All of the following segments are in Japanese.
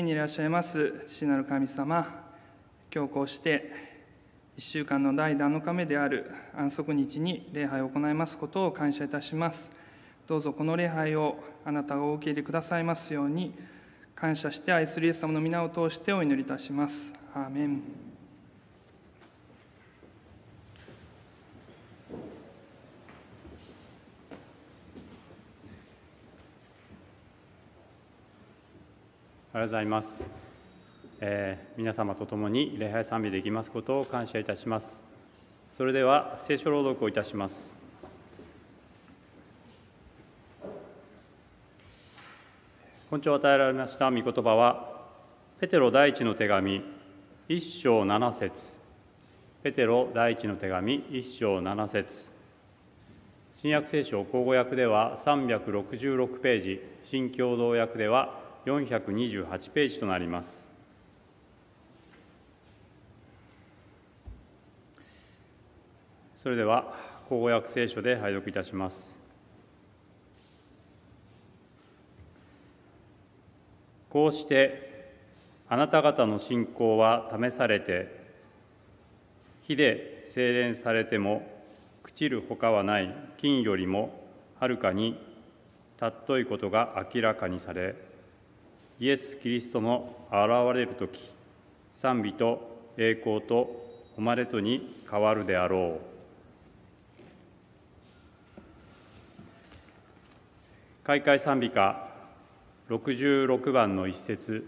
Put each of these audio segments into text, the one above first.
天にいらっしゃいます父なる神様、今日こうして1週間の第7日目である安息日に礼拝を行いますことを感謝いたします。どうぞこの礼拝をあなたがお受け入れくださいますように、感謝して愛するイエス様の皆を通してお祈りいたします。アーメンおはようございます、えー、皆様と共に礼拝賛美できますことを感謝いたします。それでは聖書朗読をいたします。今朝与えられました御言葉はペテロ第一の手紙一章七節。ペテロ第一の手紙一章七節。新約聖書口語訳では366ページ新共同訳では428ページとなります。それでは、口語訳聖書で拝読いたします。こうして、あなた方の信仰は試されて、火で精錬されても朽ちるほかはない金よりもはるかに尊いことが明らかにされ、イエス・キリストの現れる時賛美と栄光と誉れとに変わるであろう。開会賛美歌66番の一節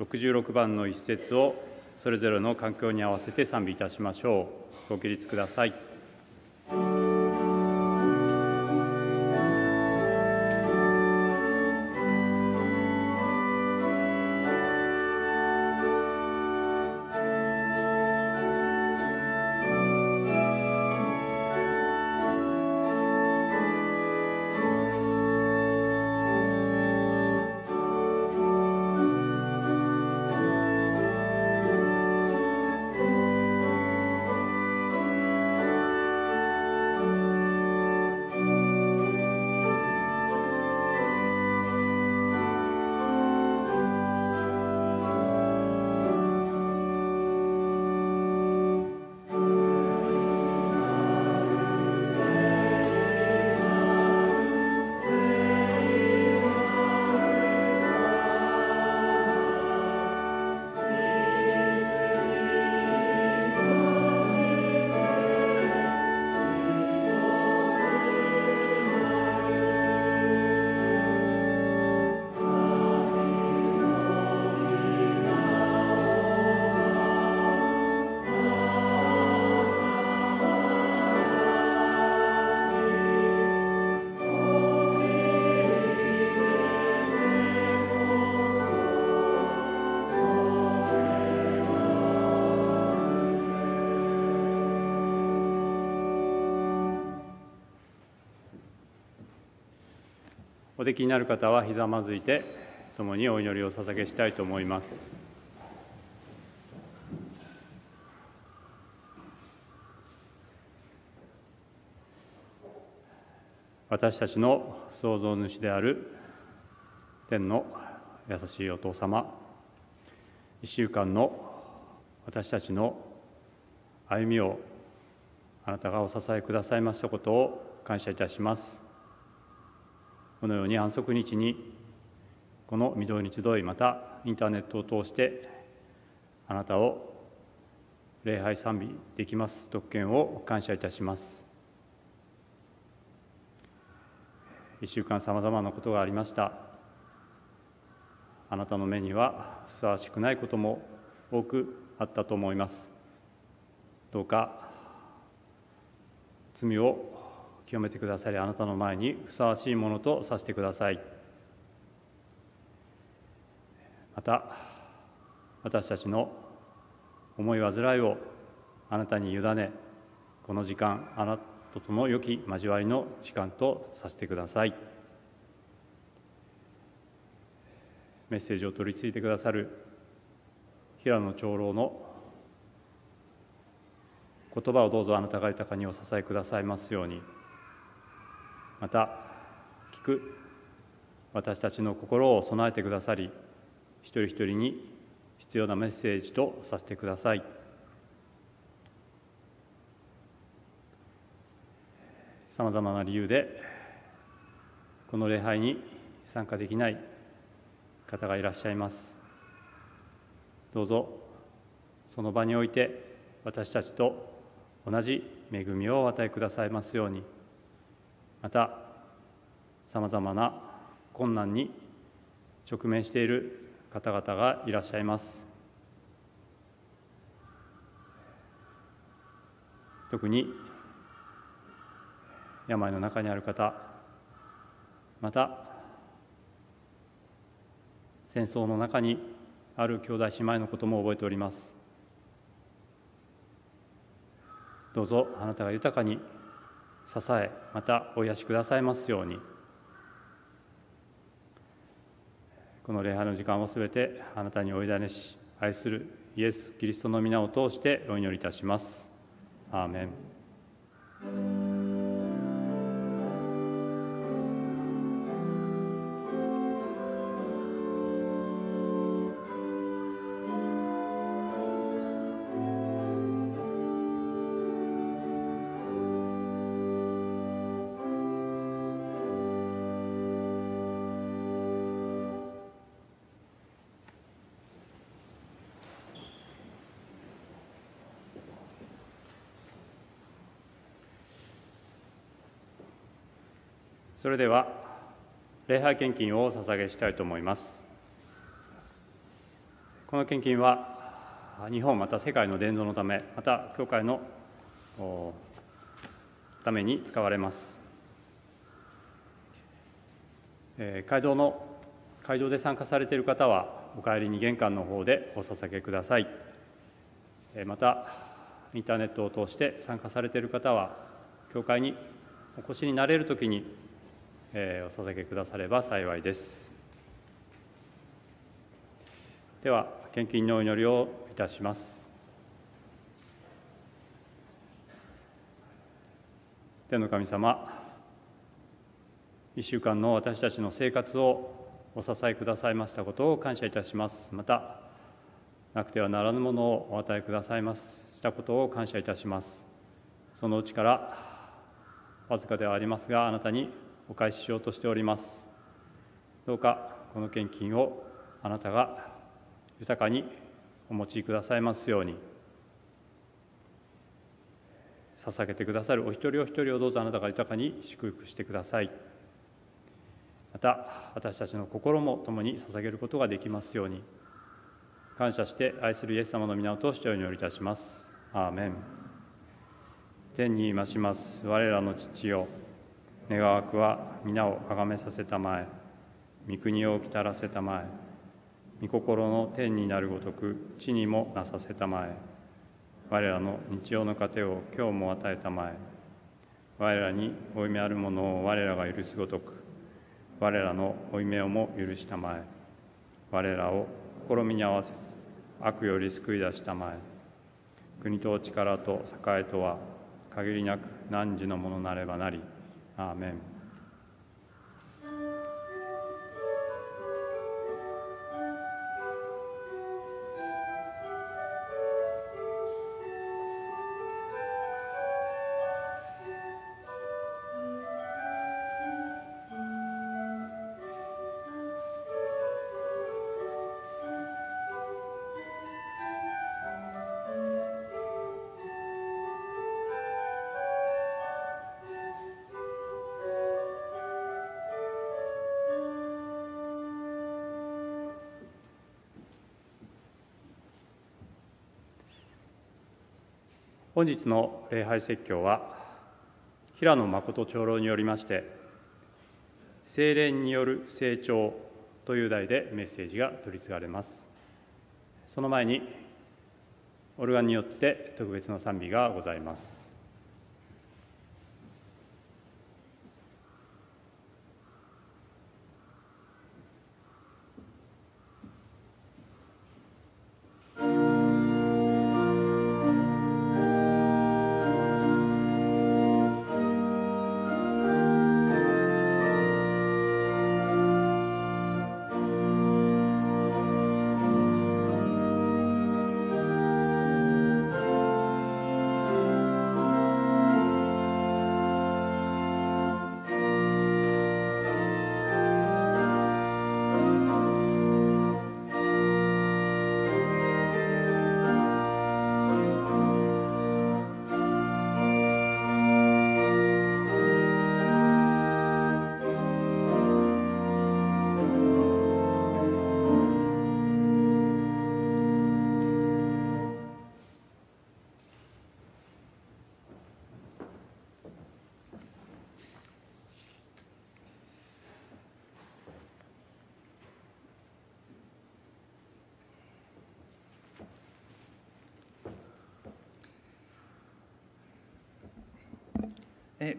66番の一節をそれぞれの環境に合わせて賛美いたしましょう。ご起立ください。おできになる方はひざまずいて共にお祈りを捧げしたいと思います。私たちの創造主である天の優しいお父様一週間の私たちの歩みをあなたがお支えくださいましたことを感謝いたしますこのように安息日にこの御堂に集いまたインターネットを通してあなたを礼拝賛美できます特権を感謝いたします。一週間さまざまなことがありました。あなたの目にはふさわしくないことも多くあったと思います。どうか罪を清めてくださりあなたの前にふさわしいものとさせてくださいまた私たちの思い煩いをあなたに委ねこの時間あなたとの良き交わりの時間とさせてくださいメッセージを取り次いでくださる平野長老の言葉をどうぞあなたが豊かにお支えくださいますように。また聞く私たちの心を備えてくださり一人一人に必要なメッセージとさせてください。さまざまな理由でこの礼拝に参加できない方がいらっしゃいます。どうぞその場において私たちと同じ恵みをお与えくださいますように。またさまざまな困難に直面している方々がいらっしゃいます。特に病の中にある方また戦争の中にある兄弟姉妹のことも覚えております。どうぞあなたが豊かに支えまたお癒しくださいますように。この礼拝の時間をすべてあなたにお委ねし愛するイエス・キリストの皆を通してお祈りいたします。アーメン。それでは礼拝献金をお捧げしたいと思います。この献金は日本また世界の伝道のためまた教会のために使われます、えー、会場の会場で参加されている方はお帰りに玄関の方でお捧げください。またインターネットを通して参加されている方は教会にお越しになれるときにえお捧げくだされば幸いです。では献金のお祈りをいたします。天の神様1週間の私たちの生活をお支えくださいましたことを感謝いたします。またなくてはならぬものをお与えくださいましたことを感謝いたします。そのうちからわずかではありますがあなたにお返ししようとしております。どうかこの献金をあなたが豊かにお持ちくださいますように。捧げてくださるお一人お一人をどうぞあなたが豊かに祝福してください。また私たちの心も共に捧げることができますように。感謝して愛するイエス様の皆を通してお祈りいたします。アーメン。天にいまします。我らの父よ。願わくは皆をあがめさせたまえ。御国をきたらせたまえ。御心の天になるごとく地にもなさせたまえ。我らの日常の糧を今日も与えたまえ。我らに負い目あるものを我らが許すごとく。我らの負い目をも許したまえ。我らを試みに合わせず悪より救い出したまえ。国と力と栄とは限りなく汝のものなればなり。Amen. 本日の礼拝説教は平野誠長老によりまして「精錬による成長」という題でメッセージが取り継がれます。その前にオルガンによって特別な賛美がございます。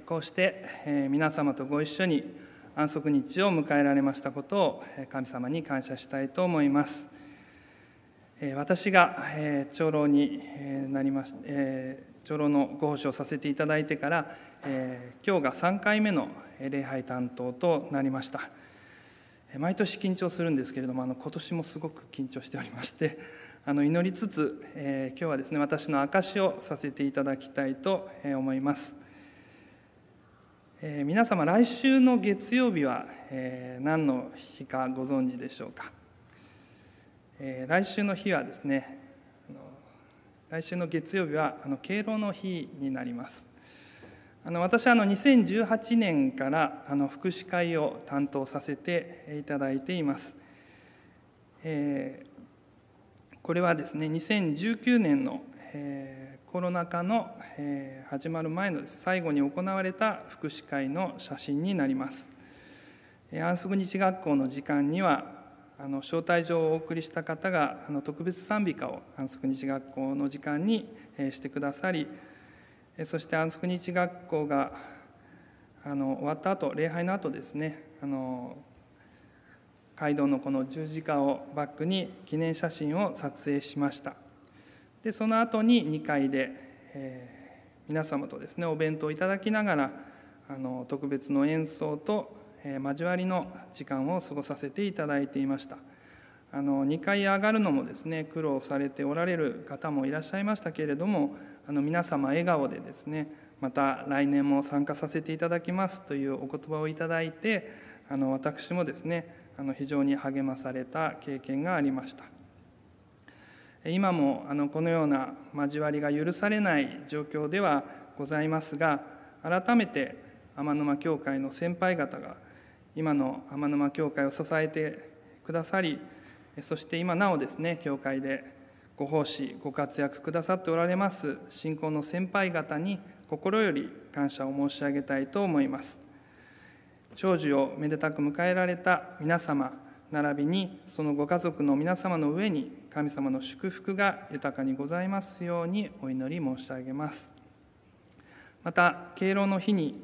こうして皆様とご一緒に安息日を迎えられましたことを神様に感謝したいと思います。私が長老になりまし長老のご奉仕をさせていただいてから、今日が3回目の礼拝担当となりました。毎年緊張するんですけれども、あの今年もすごく緊張しておりまして、あの祈りつつ、今日はですね私の証しをさせていただきたいと思います。えー、皆様来週の月曜日は、えー、何の日かご存知でしょうか、えー、来週の日はですね来週の月曜日はあの敬老の日になります。あの私はあの2018年からあの福祉会を担当させていただいています、えこれはですね2019年の、えコロナ禍の始まる前の最後に行われた福祉会の写真になります。安息日学校の時間にはあの招待状をお送りした方があの特別賛美歌を安息日学校の時間にしてくださりそして安息日学校があの終わった後礼拝の後ですねあの街道のこの十字架をバックに記念写真を撮影しましたでその後に2階で、えー、皆様とですねお弁当をいただきながらあの特別の演奏と、えー、交わりの時間を過ごさせていただいていましたあの2階上がるのもですね苦労されておられる方もいらっしゃいましたけれどもあの皆様笑顔でですねまた来年も参加させていただきますというお言葉をいただいてあの私もですねあの非常に励まされた経験がありました。今もあのこのような交わりが許されない状況ではございますが改めて天沼教会の先輩方が今の天沼教会を支えてくださりそして今なおですね教会でご奉仕ご活躍くださっておられます信仰の先輩方に心より感謝を申し上げたいと思います。長寿をめでたく迎えられた皆様並びにそのご家族の皆様の上に神様の祝福が豊かにございますようにお祈り申し上げます。また敬老の日に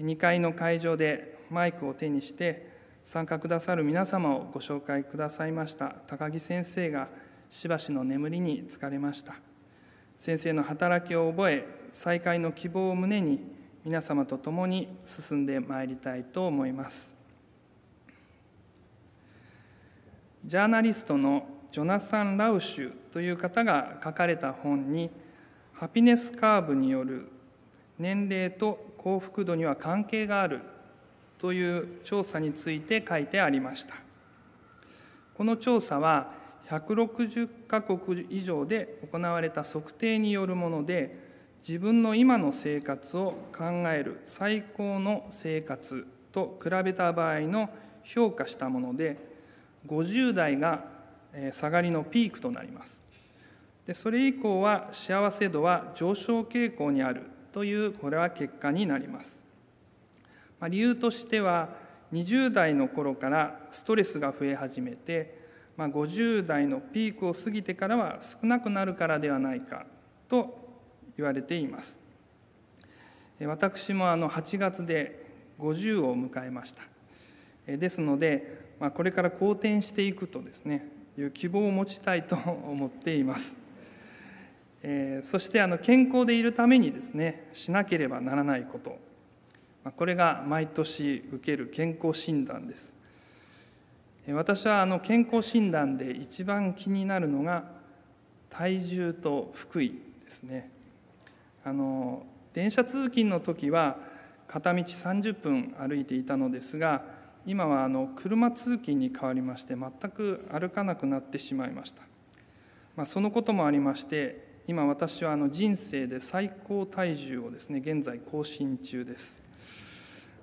2階の会場でマイクを手にして参加くださる皆様をご紹介くださいました高木先生がしばしの眠りに疲れました。先生の働きを覚え再会の希望を胸に皆様と共に進んでまいりたいと思います。ジャーナリストのジョナサン・ラウシュという方が書かれた本にハピネスカーブによる年齢と幸福度には関係があるという調査について書いてありました。この調査は160カ国以上で行われた測定によるもので自分の今の生活を考える最高の生活と比べた場合の評価したもので50代が下がりのピークとなります。でそれ以降は幸せ度は上昇傾向にあるというこれは結果になります、まあ、理由としては20代の頃からストレスが増え始めて、まあ、50代のピークを過ぎてからは少なくなるからではないかと言われています。私もあの8月で50を迎えました。ですのでまあ、これから好転していくとですねいう希望を持ちたいと思っています。えー、そしてあの健康でいるためにですねしなければならないこと、まあ、これが毎年受ける健康診断です。私はあの健康診断で一番気になるのが体重と腹囲ですね。あの電車通勤の時は片道30分歩いていたのですが今はあの車通勤に変わりまして全く歩かなくなってしまいました、まあ、そのこともありまして今私はあの人生で最高体重をですね現在更新中です。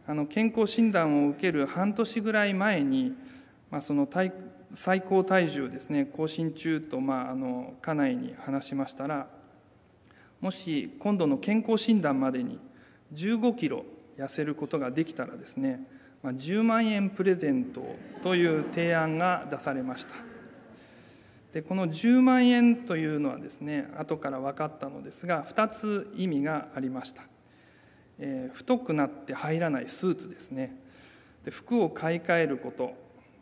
あの健康診断を受ける半年ぐらい前に、まあ、その最高体重をですね更新中と、まあ、あの家内に話しましたらもし今度の健康診断までに15キロ痩せることができたらですね10万円プレゼントという提案が出されました。でこの10万円というのはですね後から分かったのですが2つ意味がありました。えー、太くなって入らないスーツですね。で服を買い替えること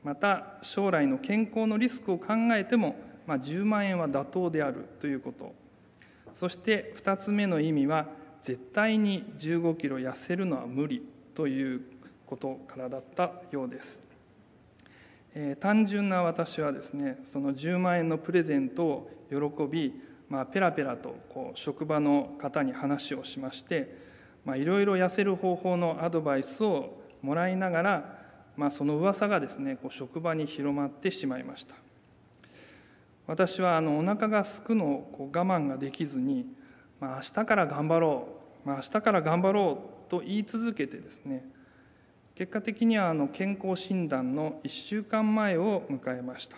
また将来の健康のリスクを考えても、まあ、10万円は妥当であるということ。そして2つ目の意味は絶対に15キロ痩せるのは無理ということからだったようです、えー、単純な私はですねその10万円のプレゼントを喜び、まあ、ペラペラとこう職場の方に話をしましていろいろ痩せる方法のアドバイスをもらいながら、まあ、その噂がですねこう職場に広まってしまいました。私はあのお腹がすくのをこう我慢ができずに、まあ、明日から頑張ろう、まあ、明日から頑張ろうと言い続けてですね結果的にはあの健康診断の1週間前を迎えました。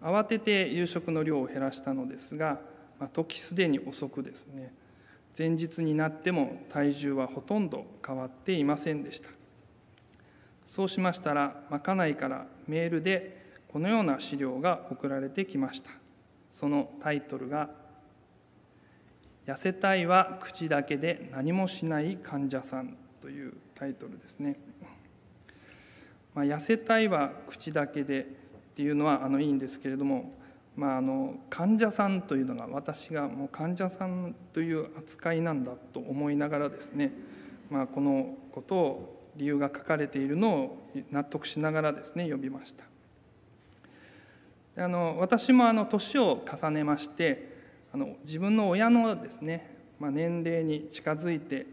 慌てて夕食の量を減らしたのですが、まあ、時すでに遅くですね。前日になっても体重はほとんど変わっていませんでした。そうしましたら、ま家内からメールでこのような資料が送られてきました。そのタイトルが「痩せたいは口だけで何もしない患者さん」というタイトルですね、まあ、痩せたいは口だけでっていうのはあのいいんですけれどもまあ、あの患者さんというのが私がもう患者さんという扱いなんだと思いながらですね、まあ、このことを理由が書かれているのを納得しながらですね読みました。あの私もあの年を重ねましてあの自分の親のですね、まあ、年齢に近づいて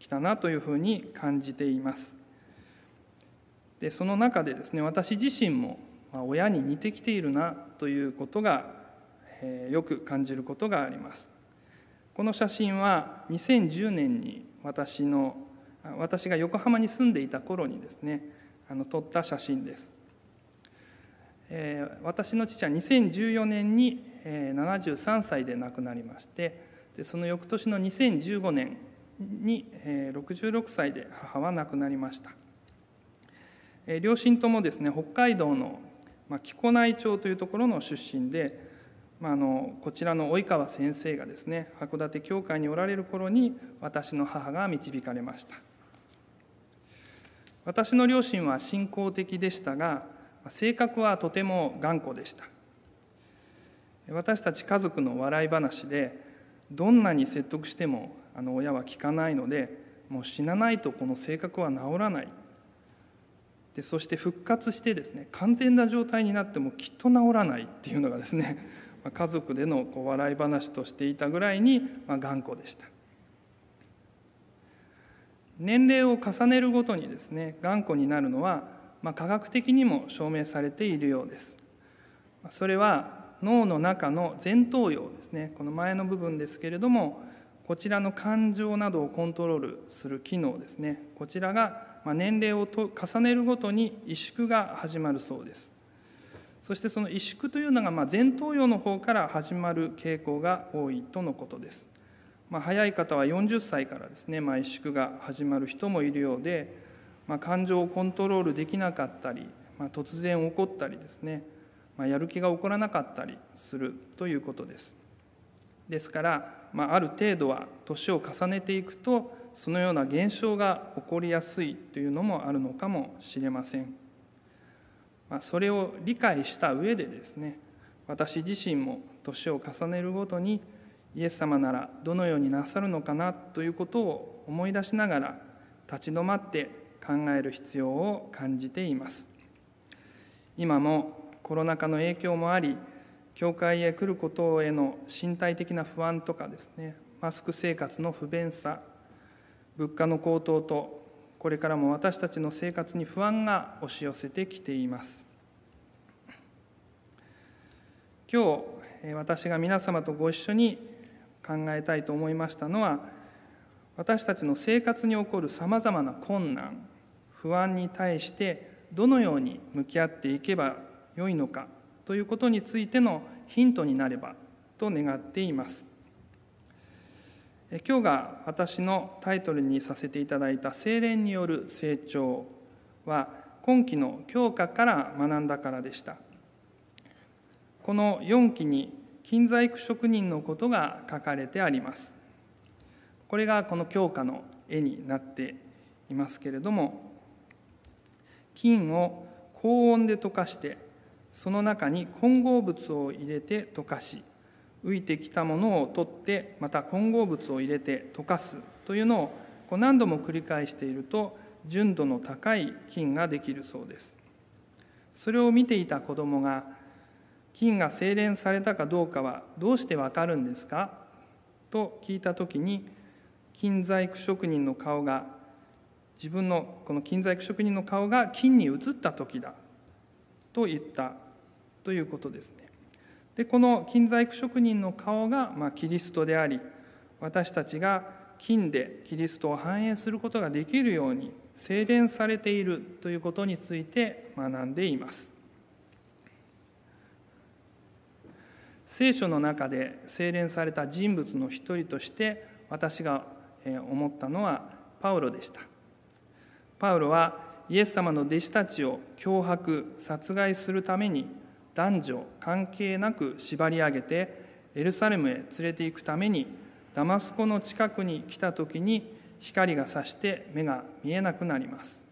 きたなというふうに感じています。でその中でですね私自身もま親に似てきているなということが、えよく感じることがあります。この写真は2010年に私の私が横浜に住んでいた頃にですねあの撮った写真です、えー、私の父は2014年に、えー、73歳で亡くなりましてでその翌年の2015年に、えー、66歳で母は亡くなりました、えー、両親ともですね北海道のまあ、木古内町というところの出身で、まあ、あのこちらの及川先生がですね函館教会におられる頃に私の母が導かれました。私の両親は信仰的でしたが性格はとても頑固でした。私たち家族の笑い話でどんなに説得してもあの親は聞かないのでもう死なないとこの性格は治らない。でそして復活してですね完全な状態になってもきっと治らないっていうのがですね 家族でのこう笑い話としていたぐらいに、ま、頑固でした。年齢を重ねるごとにですね頑固になるのは、まあ、科学的にも証明されているようです。それは脳の中の前頭葉ですねこの前の部分ですけれどもこちらの感情などをコントロールする機能ですね。こちらが年齢を重ねるごとに萎縮が始まるそうです。そしてその萎縮というのが前頭葉の方から始まる傾向が多いとのことです、まあ、早い方は40歳からですね、まあ、萎縮が始まる人もいるようで、まあ、感情をコントロールできなかったり、まあ、突然怒ったりですね、まあ、やる気が起こらなかったりするということです。ですから、まあ、ある程度は年を重ねていくとそのような現象が起こりやすいというのもあるのかもしれません。まあ、それを理解した上でですね私自身も年を重ねるごとにイエス様ならどのようになさるのかなということを思い出しながら立ち止まって考える必要を感じています今もコロナ禍の影響もあり教会へ来ることへの身体的な不安とかですねマスク生活の不便さ物価の高騰とこれからも私たちの生活に不安が押し寄せてきています。今日私が皆様とご一緒に考えたいと思いましたのは私たちの生活に起こるさまざまな困難不安に対してどのように向き合っていけばよいのか。ということについてのヒントになればと願っています。今日が私のタイトルにさせていただいた「精錬による成長」は今期の教科から学んだからでした。この4期に金細工職人のことが書かれてあります。これがこの教科の絵になっていますけれども金を高温で溶かしてその中に混合物を入れて溶かし浮いてきたものを取ってまた混合物を入れて溶かすというのをこう何度も繰り返していると純度の高い金ができるそうです。それを見ていた子どもが金が精錬されたかどうかはどうしてわかるんですか？と聞いた時に金細工職人の顔が自分のこの金細工職人の顔が金に映った時だ。と言ったということですね。でこの金細工職人の顔が、まあ、キリストであり私たちが金でキリストを反映することができるように精錬されているということについて学んでいます。聖書の中で精錬された人物の一人として私が思ったのはパウロでしたパウロはイエス様の弟子たちを脅迫殺害するために男女関係なく縛り上げてエルサレムへ連れて行くためにダマスコの近くに来た時に光がさして目が見えなくなります。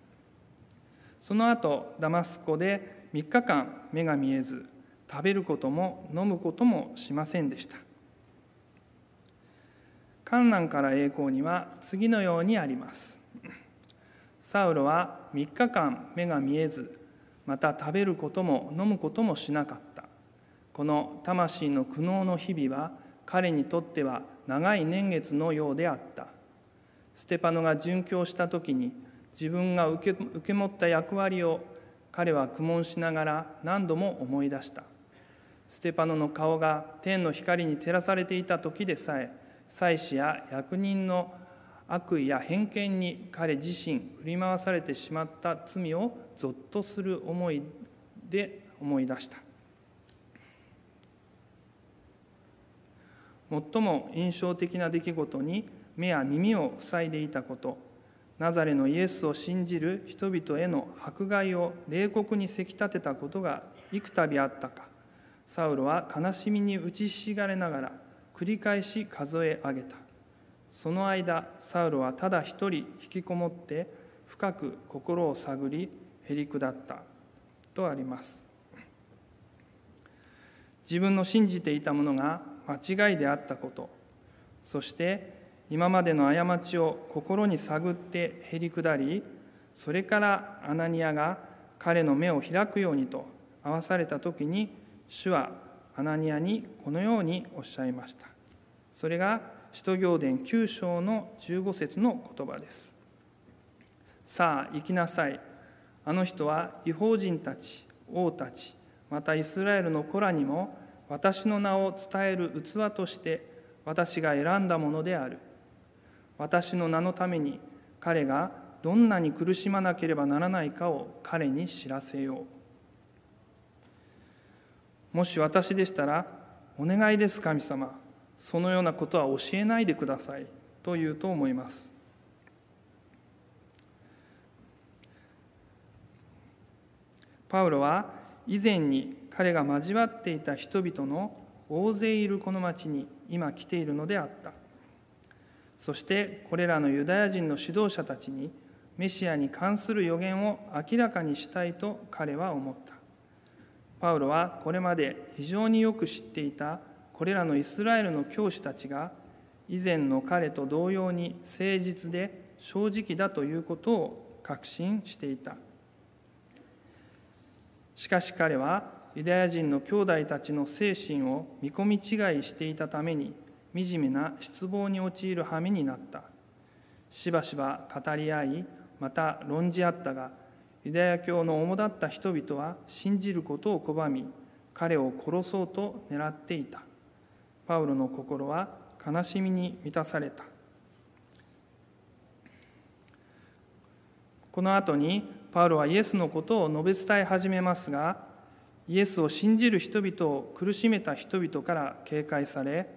その後ダマスコで3日間目が見えず食べることも飲むこともしませんでした。観難から栄光には次のようにあります。サウロは3日間目が見えずまた食べることも飲むこともしなかった。この魂の苦悩の日々は彼にとっては長い年月のようであった。ステパノが殉教した時に自分が受け受け持った役割を彼は苦悶しながら何度も思い出した。ステパノの顔が天の光に照らされていた時でさえ祭司や役人の悪意や偏見に彼自身振り回されてしまった罪をぞっとする思いで思い出した。最も印象的な出来事に目や耳を塞いでいたこと。ナザレのイエスを信じる人々への迫害を冷酷にせき立てたことが幾度あったか。サウロは悲しみに打ちひしがれながら繰り返し数え上げた。その間サウロはただ一人引きこもって深く心を探りへり下ったとあります自分の信じていたものが間違いであったことそして今までの過ちを心に探ってへり下りそれからアナニアが彼の目を開くようにと合わされた時に主はアナニアにこのようにおっしゃいました。それが使徒行伝9章の15節の言葉です。さあ行きなさい。あの人は違法人たち、王たち、またイスラエルの子らにも私の名を伝える器として私が選んだものである。私の名のために彼がどんなに苦しまなければならないかを彼に知らせよう。もし私でしたら、お願いです、神様。そのようなことは教えないでください。と言うと思います。パウロは以前に彼が交わっていた人々の大勢いるこの町に今来ているのであった。そしてこれらのユダヤ人の指導者たちにメシアに関する予言を明らかにしたいと彼は思った。パウロはこれまで非常によく知っていたこれらのイスラエルの教師たちが以前の彼と同様に誠実で正直だということを確信していた。しかし彼はユダヤ人の兄弟たちの精神を見込み違いしていたために惨めな失望に陥る羽目になった。しばしば語り合いまた論じ合ったがユダヤ教の主だった人々は信じることを拒み彼を殺そうと狙っていた。パウロの心は悲しみに満たされた。この後にパウロはイエスのことを述べ伝え始めますがイエスを信じる人々を苦しめた人々から警戒され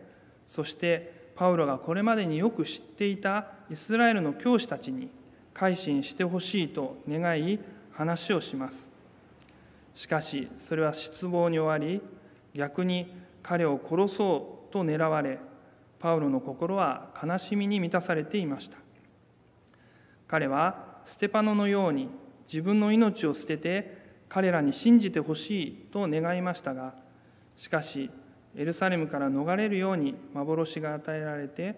そしてパウロがこれまでによく知っていたイスラエルの教師たちに改心してほしいと願い話をします。しかしそれは失望に終わり逆に彼を殺そうと狙われパウロの心は悲しみに満たされていました。彼はステパノのように自分の命を捨てて彼らに信じてほしいと願いましたがしかしエルサレムから逃れるように幻が与えられて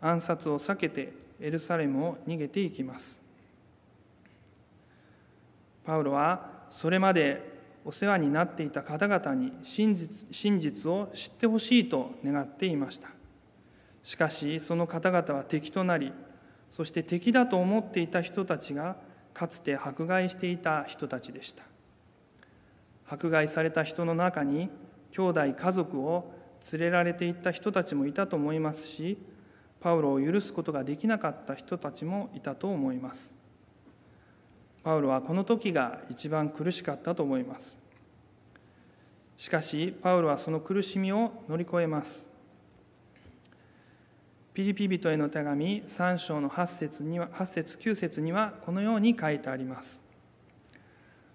暗殺を避けてエルサレムを逃げていきます。パウロはそれまでお世話になっていた方々に真実真実を知ってほしいと願っていました。しかしその方々は敵となりそして敵だと思っていた人たちがかつて迫害していた人たちでした。迫害された人の中に兄弟家族を連れられていった人たちもいたと思いますしパウロを許すことができなかった人たちもいたと思います。パウロはこの時が一番苦しかったと思います。しかしパウロはその苦しみを乗り越えます。ピリピ人への手紙3章の8節には8節9節にはこのように書いてあります。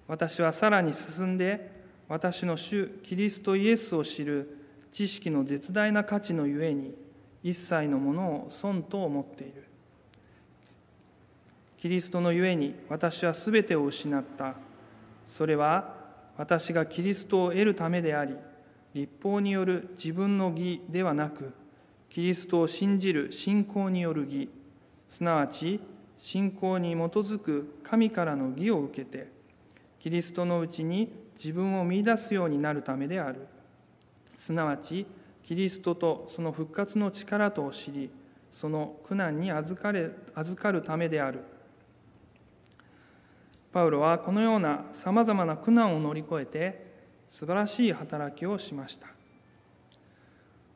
私はさらに進んで私の主キリストイエスを知る知識の絶大な価値のゆえに一切のものを損と思っている。キリストのゆえに私はすべてを失った。それは私がキリストを得るためであり立法による自分の義ではなくキリストを信じる信仰による義。すなわち信仰に基づく神からの義を受けてキリストのうちに自分を見いだすようになるためである。すなわちキリストとその復活の力とを知りその苦難に預かれ預かるためである。パウロはこのようなさまざまな苦難を乗り越えて素晴らしい働きをしました。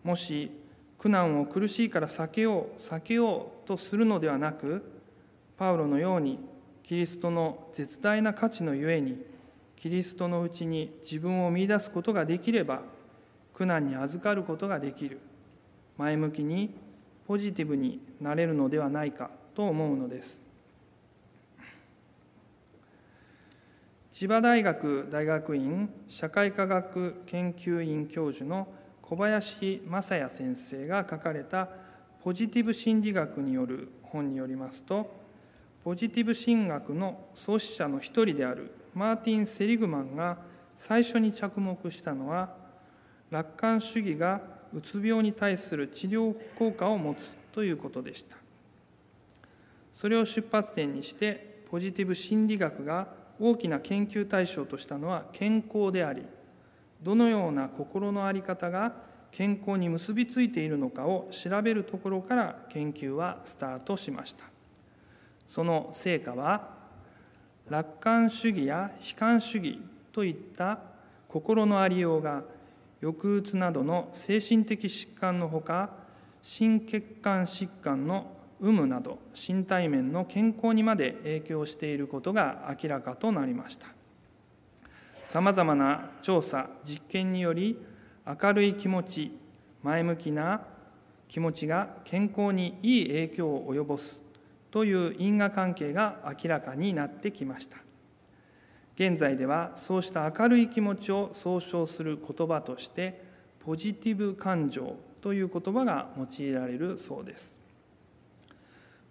もし苦難を苦しいから避けよう避けようとするのではなくパウロのようにキリストの絶大な価値のゆえにキリストのうちに自分を見いだすことができれば苦難に預かることができる。前向きにポジティブになれるのではないかと思うのです。千葉大学大学院社会科学研究院教授の小林正也先生が書かれたポジティブ心理学による本によりますとポジティブ心学の創始者の一人であるマーティン・セリグマンが最初に着目したのは楽観主義がうつ病に対する治療効果を持つということでした。それを出発点にしてポジティブ心理学が大きな研究対象としたのは健康でありどのような心の在り方が健康に結びついているのかを調べるところから研究はスタートしました。その成果は楽観主義や悲観主義といった心のありようが抑うつなどの精神的疾患のほか心血管疾患の有無など身体面の健康にまで影響していることが明らかとなりました。さまざまな調査実験により明るい気持ち前向きな気持ちが健康にいい影響を及ぼすという因果関係が明らかになってきました。現在ではそうした明るい気持ちを総称する言葉としてポジティブ感情という言葉が用いられるそうです。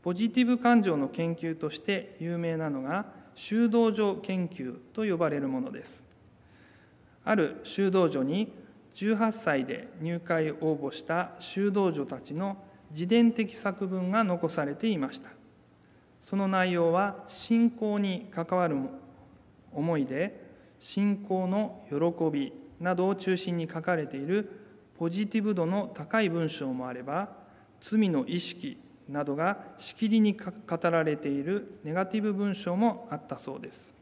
ポジティブ感情の研究として有名なのが修道女研究と呼ばれるものです。ある修道女に18歳で入会応募した修道女たちの自伝的作文が残されていました。その内容は信仰に関わる思いで信仰の喜びなどを中心に書かれているポジティブ度の高い文章もあれば罪の意識などがしきりに語られているネガティブ文章もあったそうです。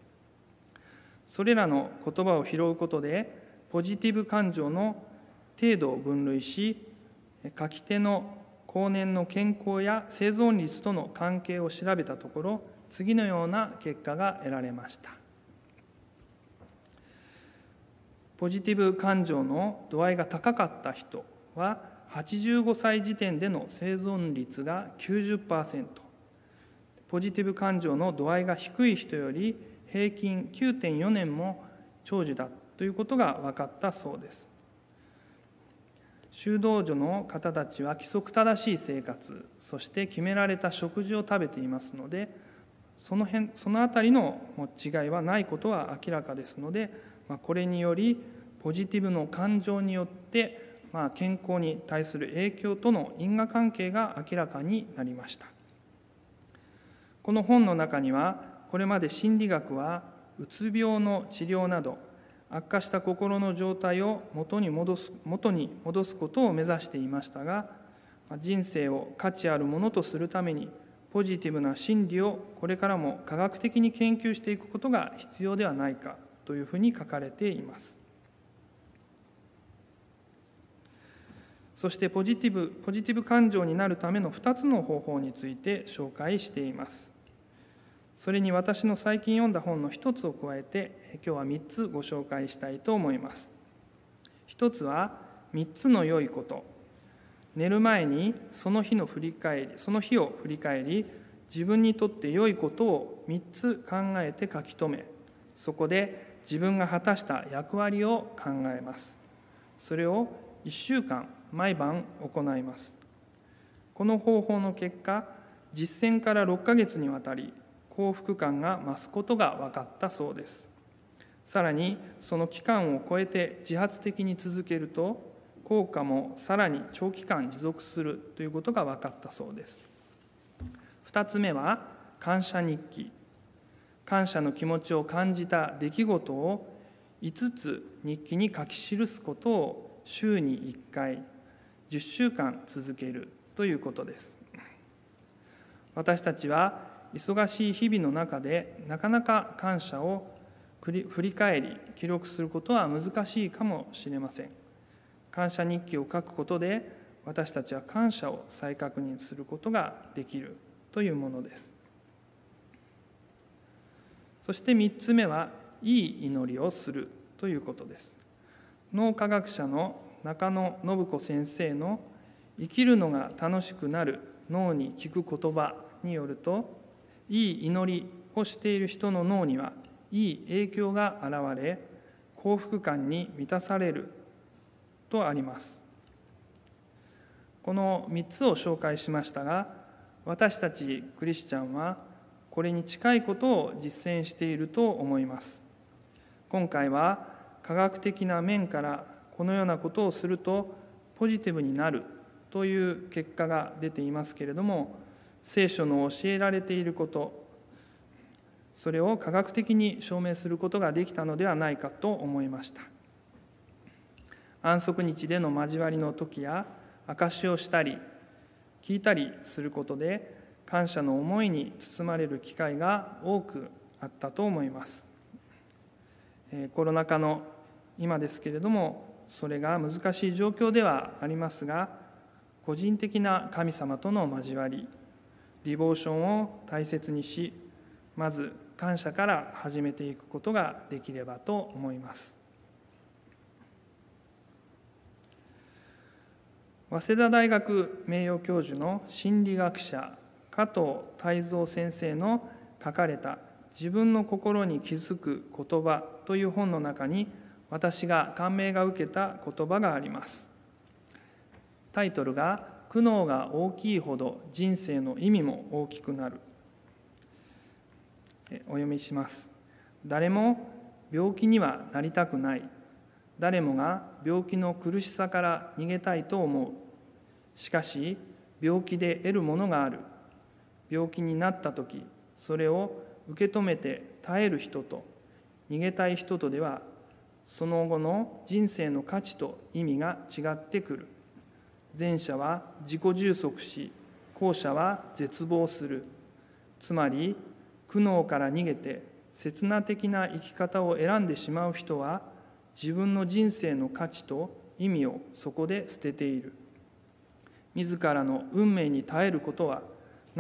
それらの言葉を拾うことでポジティブ感情の程度を分類し書き手の後年の健康や生存率との関係を調べたところ次のような結果が得られました。ポジティブ感情の度合いが高かった人は85歳時点での生存率が90%ポジティブ感情の度合いが低い人より平均9.4年も長寿だということが分かったそうです。修道女の方たちは規則正しい生活そして決められた食事を食べていますのでその辺その辺りの違いはないことは明らかですので、まあ、これによりポジティブの感情によって、まあ、健康に対する影響との因果関係が明らかになりましたこの本の中にはこれまで心理学はうつ病の治療など悪化した心の状態を元に戻す元に戻すことを目指していましたが人生を価値あるものとするためにポジティブな心理をこれからも科学的に研究していくことが必要ではないかというふうに書かれています。そしてポジティブポジティブ感情になるための2つの方法について紹介しています。それに私の最近読んだ本の1つを加えて今日は3つご紹介したいと思います。1つは3つの良いこと寝る前にその日の振り返りその日を振り返り自分にとって良いことを3つ考えて書き留めそこで自分が果たした役割を考えますそれを1週間毎晩行います。この方法の結果実践から6ヶ月にわたり幸福感が増すことが分かったそうです。さらにその期間を超えて自発的に続けると効果もさらに長期間持続するということが分かったそうです。2つ目は感謝日記。感謝の気持ちを感じた出来事を5つ日記に書き記すことを週に1回10週間続けるということです。私たちは忙しい日々の中でなかなか感謝を振り返り記録することは難しいかもしれません。感謝日記を書くことで私たちは感謝を再確認することができるというものです。そして3つ目はいい祈りをするということです。脳科学者の中野信子先生の「生きるのが楽しくなる脳に聞く言葉」によるといい祈りをしている人の脳にはいい影響が現れ幸福感に満たされるとあります。この3つを紹介しましたが私たちクリスチャンはこれに近いことを実践していると思います。今回は科学的な面からこのようなことをするとポジティブになるという結果が出ていますけれども聖書の教えられていることそれを科学的に証明することができたのではないかと思いました。安息日での交わりの時や証しをしたり聞いたりすることで感謝の思いに包まれる機会が多くあったと思います。コロナ禍の今ですけれどもそれが難しい状況ではありますが個人的な神様との交わりリボーションを大切にしまず感謝から始めていくことができればと思います。早稲田大学名誉教授の心理学者加藤泰造先生の書かれた「自分の心に気づく言葉」という本の中に私が感銘が受けた言葉があります。タイトルが「苦悩が大きいほど人生の意味も大きくなる」お読みします。誰も病気にはなりたくない誰もが病気の苦しさから逃げたいと思うしかし病気で得るものがある病気になった時それを受け止めて耐える人と逃げたい人とではその後の人生の価値と意味が違ってくる。前者は自己充足し後者は絶望する。つまり苦悩から逃げて刹那的な生き方を選んでしまう人は自分の人生の価値と意味をそこで捨てている。自らの運命に耐えることは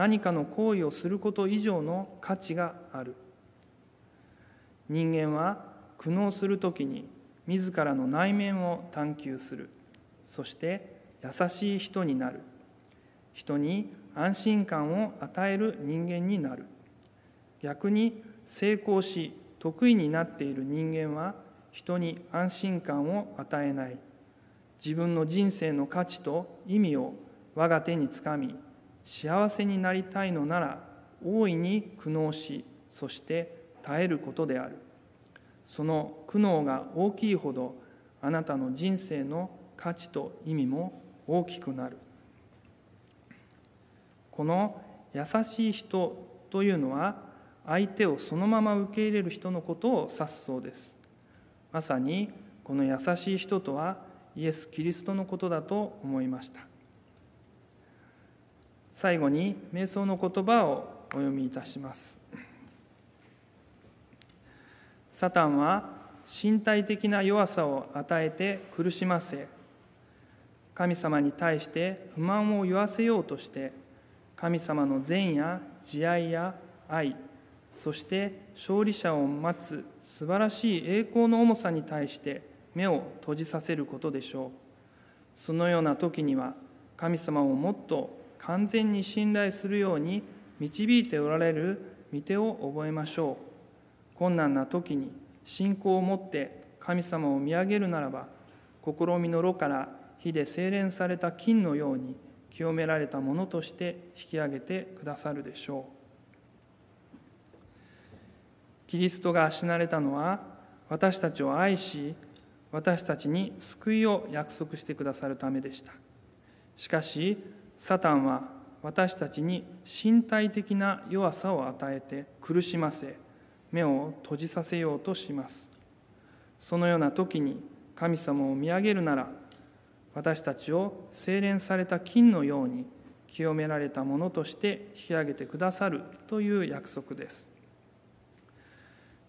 何かの行為をすること以上の価値がある。人間は苦悩する時に自らの内面を探求する。そして優しい人になる。人に安心感を与える人間になる。逆に成功し得意になっている人間は人に安心感を与えない。自分の人生の価値と意味を我が手につかみ幸せになりたいのなら大いに苦悩しそして耐えることである。その苦悩が大きいほどあなたの人生の価値と意味も大きくなる。この優しい人というのは相手をそのまま受け入れる人のことを指すそうです。まさにこの優しい人とはイエス・キリストのことだと思いました。最後に瞑想の言葉をお読みいたします。サタンは身体的な弱さを与えて苦しませ神様に対して不満を言わせようとして神様の善や慈愛や愛そして勝利者を待つ素晴らしい栄光の重さに対して目を閉じさせることでしょう。そのような時には神様をもっと完全に信頼するように導いておられる御手を覚えましょう。困難な時に信仰を持って神様を見上げるならば試みの炉から火で精錬された金のように清められたものとして引き上げてくださるでしょう。キリストが死なれたのは私たちを愛し私たちに救いを約束してくださるためでした。しかしサタンは私たちに身体的な弱さを与えて苦しませ目を閉じさせようとしますそのような時に神様を見上げるなら私たちを精錬された金のように清められたものとして引き上げてくださるという約束です。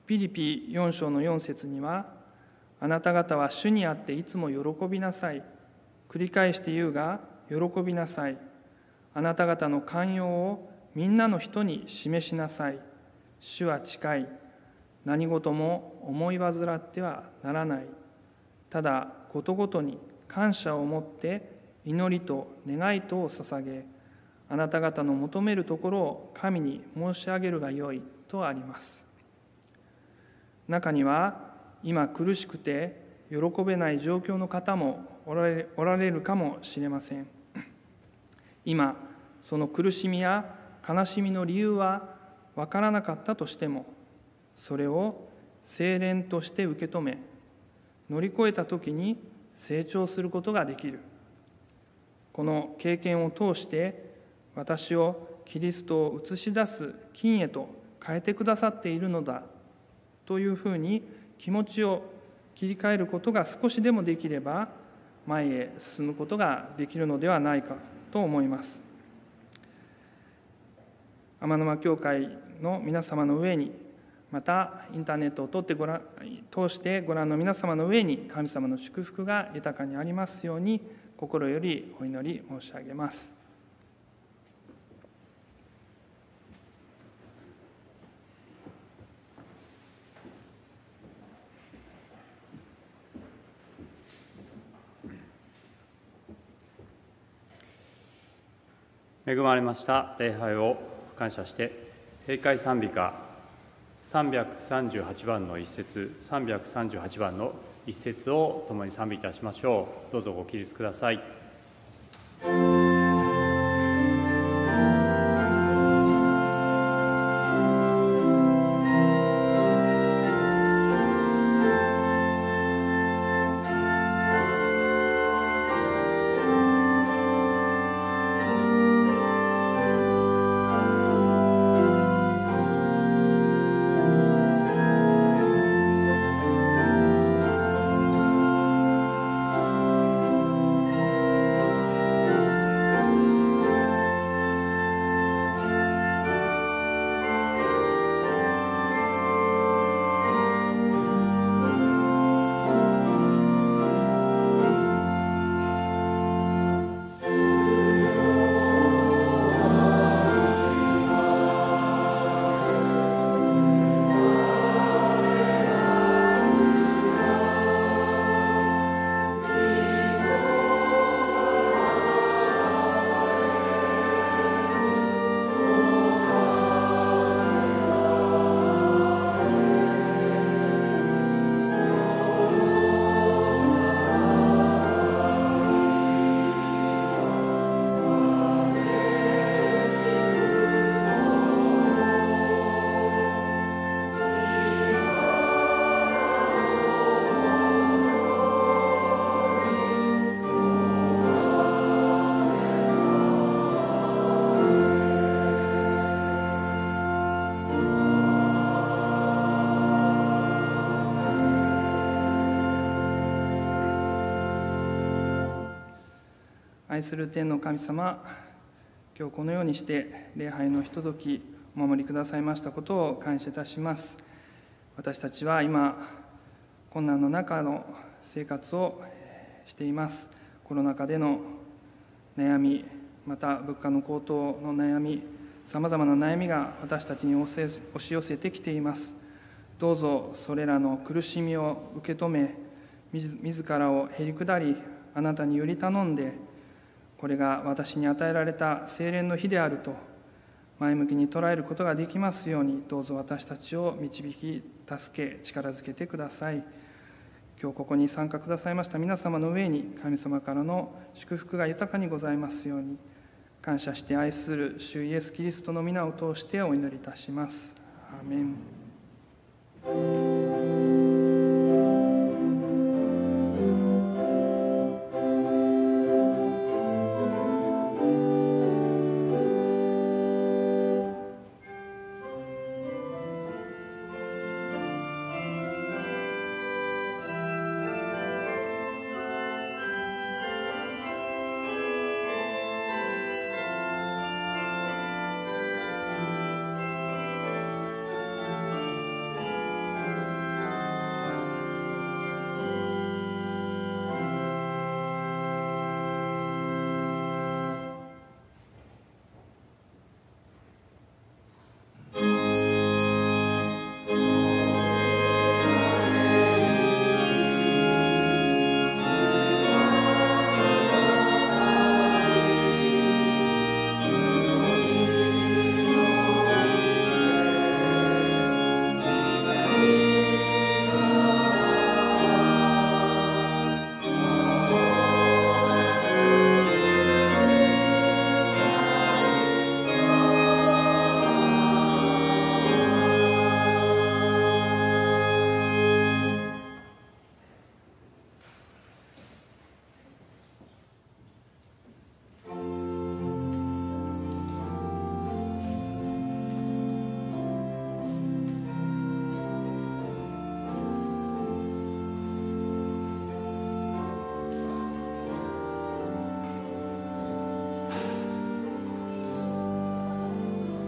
ピリピ4章の4節には「あなた方は主にあっていつも喜びなさい」繰り返して言うが喜びなさい。あなた方の寛容をみんなの人に示しなさい。主は近い。何事も思い煩ってはならない。ただことごとに感謝を持って祈りと願いとを捧げあなた方の求めるところを神に申し上げるがよい。とあります。中には今苦しくて喜べない状況の方もおられるかもしれません。今その苦しみや悲しみの理由は分からなかったとしてもそれを精錬として受け止め乗り越えた時に成長することができる。この経験を通して私をキリストを映し出す金へと変えてくださっているのだというふうに気持ちを切り替えることが少しでもできれば前へ進むことができるのではないか。と思います天沼教会の皆様の上にまたインターネットを通ってご覧通してご覧の皆様の上に神様の祝福が豊かにありますように心よりお祈り申し上げます。恵まれました礼拝を感謝して閉会賛美歌338番の一節338番の一節を共に賛美いたしましょう。どうぞご起立ください。愛する天の神様今日このようにして礼拝のひとときお守りくださいましたことを感謝いたします。私たちは今困難の中の生活をしています。コロナ禍での悩みまた物価の高騰の悩みさまざまな悩みが私たちに押し寄せてきています。どうぞそれらの苦しみを受け止め自らをへり下りあなたにより頼んでこれが私に与えられた精錬の日であると前向きに捉えることができますようにどうぞ私たちを導き助け力づけてください今日ここに参加くださいました皆様の上に神様からの祝福が豊かにございますように感謝して愛する主イエス・キリストの皆を通してお祈りいたします。アーメン